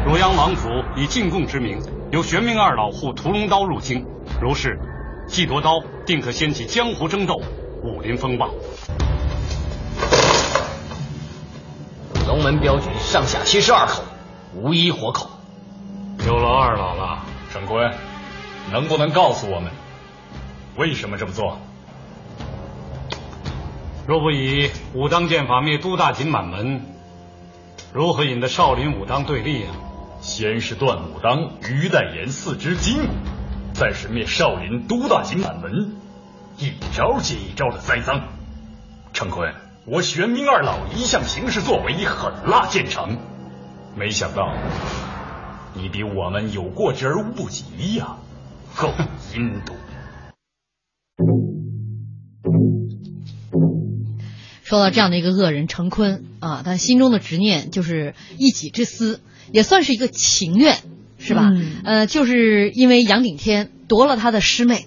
汝阳王府以进贡之名，由玄冥二老护屠龙刀入京。如是，既夺刀，定可掀起江湖争斗，武林风暴。龙门镖局上下七十二口，无一活口。有劳二老了，陈坤，能不能告诉我们，为什么这么做？若不以武当剑法灭都大锦满门，如何引得少林武当对立啊？先是断武当于代言四支筋骨，再是灭少林都大锦满门，一招接一招的栽赃。陈坤，我玄冥二老一向行事作为狠辣见长，没想到你比我们有过之而无不及呀，够阴毒。说到这样的一个恶人程坤啊，他心中的执念就是一己之私，也算是一个情愿，是吧？嗯、呃，就是因为杨顶天夺了他的师妹，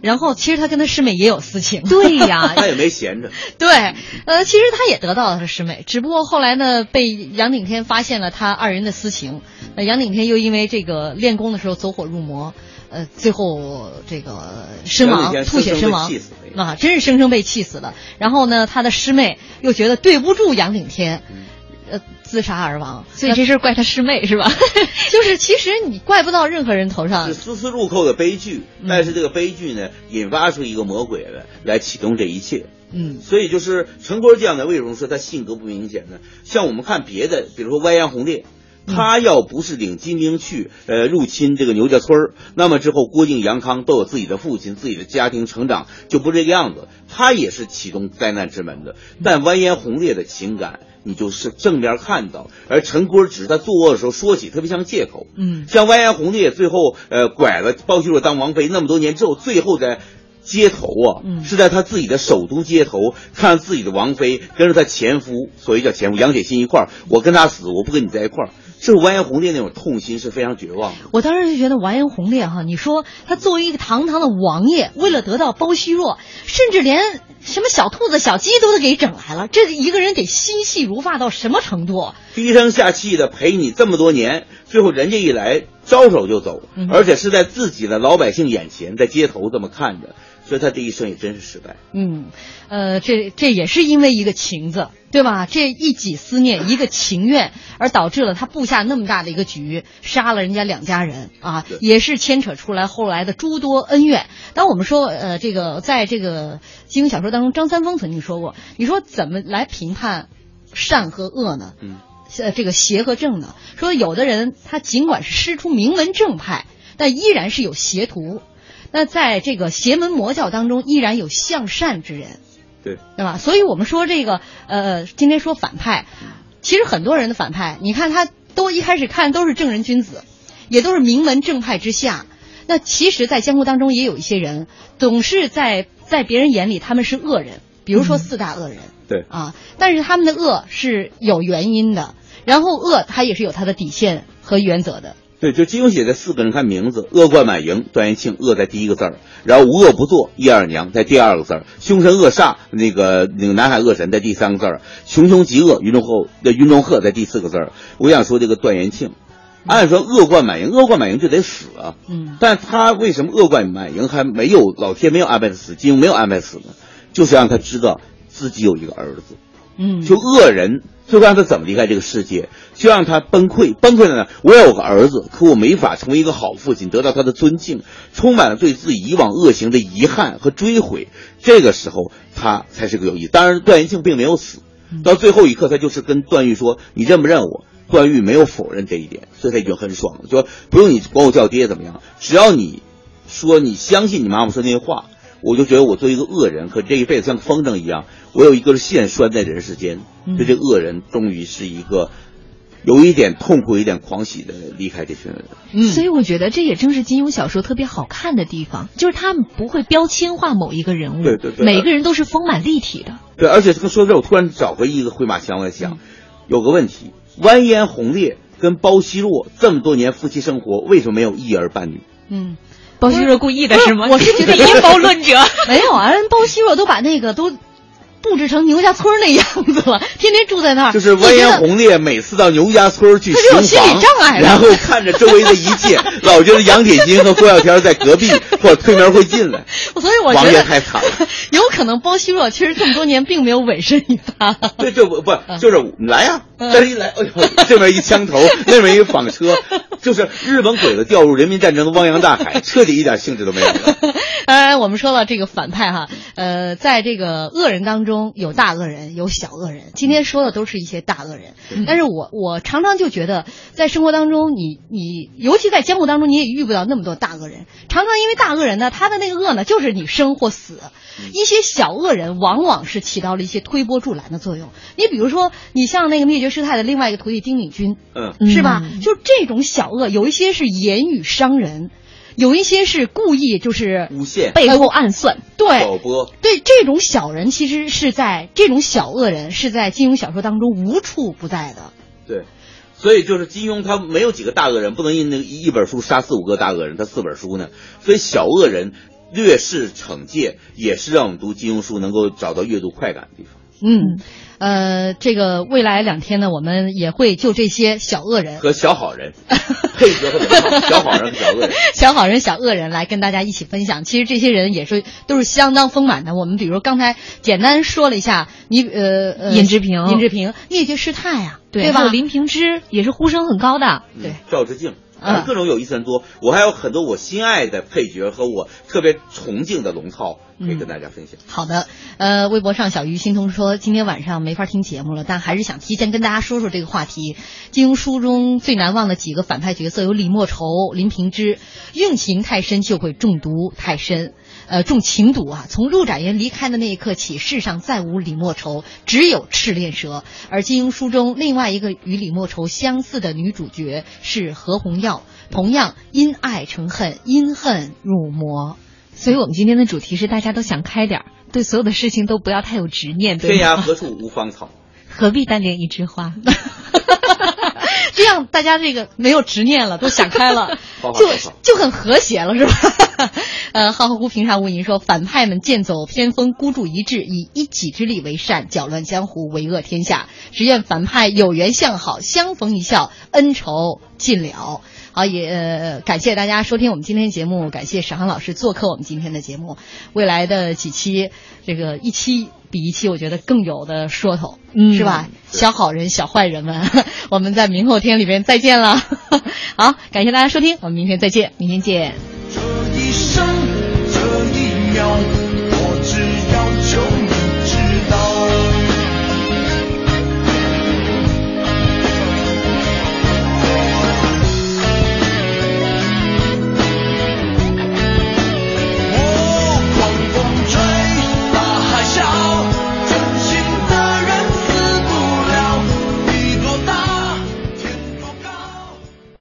然后其实他跟他师妹也有私情。对呀，他也没闲着。对，呃，其实他也得到了他师妹，只不过后来呢，被杨顶天发现了他二人的私情，那杨顶天又因为这个练功的时候走火入魔。呃，最后这个身亡，吐血身亡啊，真是生生被气死了。然后呢，他的师妹又觉得对不住杨顶天，呃，自杀而亡。所以这事怪他师妹是吧？就是其实你怪不到任何人头上。是丝丝入扣的悲剧，但是这个悲剧呢，引发出一个魔鬼来，来启动这一切。嗯，所以就是陈坤这样的，为什么说他性格不明显呢？像我们看别的，比如说歪杨红烈。他要不是领金兵去，呃，入侵这个牛家村那么之后郭靖、杨康都有自己的父亲、自己的家庭成长，就不这个样子。他也是启动灾难之门的，但完颜洪烈的情感，你就是正面看到，而陈坤只是他作恶的时候说起，特别像借口。嗯，像完颜洪烈最后呃拐了包惜弱当王妃，那么多年之后，最后在街头啊，嗯、是在他自己的首都街头，看自己的王妃跟着他前夫，所谓叫前夫杨铁心一块儿，我跟他死，我不跟你在一块儿。这完颜洪烈那种痛心是非常绝望的。我当时就觉得完颜洪烈哈，你说他作为一个堂堂的王爷，为了得到包惜弱，甚至连什么小兔子、小鸡都得给整来了，这一个人得心细如发到什么程度？低声下气的陪你这么多年，最后人家一来招手就走，嗯、而且是在自己的老百姓眼前，在街头这么看着，所以他这一生也真是失败。嗯，呃，这这也是因为一个情字。对吧？这一己思念，一个情愿，而导致了他布下那么大的一个局，杀了人家两家人啊，也是牵扯出来后来的诸多恩怨。当我们说，呃，这个在这个金庸小说当中，张三丰曾经说过，你说怎么来评判善和恶呢？嗯，呃，这个邪和正呢？说有的人他尽管是师出名门正派，但依然是有邪徒。那在这个邪门魔教当中，依然有向善之人，对对吧？所以我们说这个呃，今天说反派，其实很多人的反派，你看他都一开始看都是正人君子，也都是名门正派之下。那其实，在江湖当中也有一些人，总是在在别人眼里他们是恶人，比如说四大恶人。对啊，但是他们的恶是有原因的，然后恶他也是有他的底线和原则的。对，就金庸写的四个人看名字：恶贯满盈，段延庆，恶在第一个字儿；然后无恶不作，叶二娘在第二个字儿；凶神恶煞，那个那个南海恶神在第三个字儿；穷凶极恶，云中鹤那云中鹤在第四个字儿。我想说这个段延庆，按说恶贯满盈，恶贯满盈就得死啊。嗯，但他为什么恶贯满盈还没有老天没有安排他死，金庸没有安排死呢？就是让他知道自己有一个儿子。嗯，就恶人，就让他怎么离开这个世界，就让他崩溃。崩溃了呢？我有个儿子，可我没法成为一个好父亲，得到他的尊敬，充满了对自己以往恶行的遗憾和追悔。这个时候，他才是个有意。当然，段延庆并没有死，到最后一刻，他就是跟段誉说：“你认不认我？”段誉没有否认这一点，所以他已经很爽了，说：“不用你管我叫爹怎么样，只要你说你相信你妈妈说那些话。”我就觉得我作为一个恶人，可这一辈子像风筝一样，我有一根线拴在人世间。就这恶人终于是一个有一点痛苦、一点狂喜的离开这群人。嗯，所以我觉得这也正是金庸小说特别好看的地方，就是他们不会标签化某一个人物，对对对，每个人都是丰满立体的。对，而且这个说这，我突然找回一个回马枪，我在想，有个问题：完颜洪烈跟包惜弱这么多年夫妻生活，为什么没有一儿半女？嗯。包惜弱故意的是吗？我是觉得阴谋论者 没有啊，人包惜弱都把那个都布置成牛家村那样子了，天天住在那儿。就是完颜洪烈每次到牛家村去巡访，然后看着周围的一切，老觉得杨铁金和郭小天在隔壁或者推门会进来。所以我觉得王爷太惨了，有可能包惜弱其实这么多年并没有委身于他。对，就不不就是来呀，这一来，哎呦，这边一枪头，那边一纺车，就是日本鬼子掉入人民战争的汪洋大海，彻底一点兴致都没有了。当然，我们说了这个反派哈，呃，在这个恶人当中有大恶人，有小恶人。今天说的都是一些大恶人，但是我我常常就觉得，在生活当中，你你尤其在江湖当中，你也遇不到那么多大恶人。常常因为大恶人呢，他的那个恶呢，就是你生或死。一些小恶人往往是起到了一些推波助澜的作用。你比如说，你像那个灭绝师太的另外一个徒弟丁敏君，嗯，是吧？就这种小恶，有一些是言语伤人。有一些是故意就是诬陷、背后暗算，对，挑拨，对这种小人，其实是在这种小恶人是在金庸小说当中无处不在的。对，所以就是金庸他没有几个大恶人，不能印那一本书杀四五个大恶人，他四本书呢，所以小恶人略施惩戒，也是让我们读金庸书能够找到阅读快感的地方。嗯，呃，这个未来两天呢，我们也会就这些小恶人和小好人 配合和小好人和小恶人、小好人、小恶人来跟大家一起分享。其实这些人也是都是相当丰满的。我们比如刚才简单说了一下，你呃呃，尹志平、尹志平、灭绝师太呀，对吧？林平之也是呼声很高的，对，赵之敬。啊，各种有意思人多，我还有很多我心爱的配角和我特别崇敬的龙套可以跟大家分享。好的，呃，微博上小鱼心通说今天晚上没法听节目了，但还是想提前跟大家说说这个话题。金庸书中最难忘的几个反派角色有李莫愁、林平之，用情太深就会中毒太深。呃，中情毒啊！从陆展元离开的那一刻起，世上再无李莫愁，只有赤练蛇。而金庸书中另外一个与李莫愁相似的女主角是何红药，同样因爱成恨，因恨入魔。所以我们今天的主题是，大家都想开点儿，对所有的事情都不要太有执念。天涯何处无芳草，何必单恋一枝花？这样大家这个没有执念了，都想开了，就就很和谐了，是吧？呃，浩浩乎平沙无垠说，反派们剑走偏锋，孤注一掷，以一己之力为善，搅乱江湖，为恶天下。只愿反派有缘相好，相逢一笑，恩仇尽了。好，也感谢大家收听我们今天节目，感谢史航老师做客我们今天的节目，未来的几期，这个一期比一期我觉得更有的说头。嗯，是吧？小好人，小坏人们，我们在明后天里边再见了。好，感谢大家收听，我们明天再见，明天见。这一生，这一秒。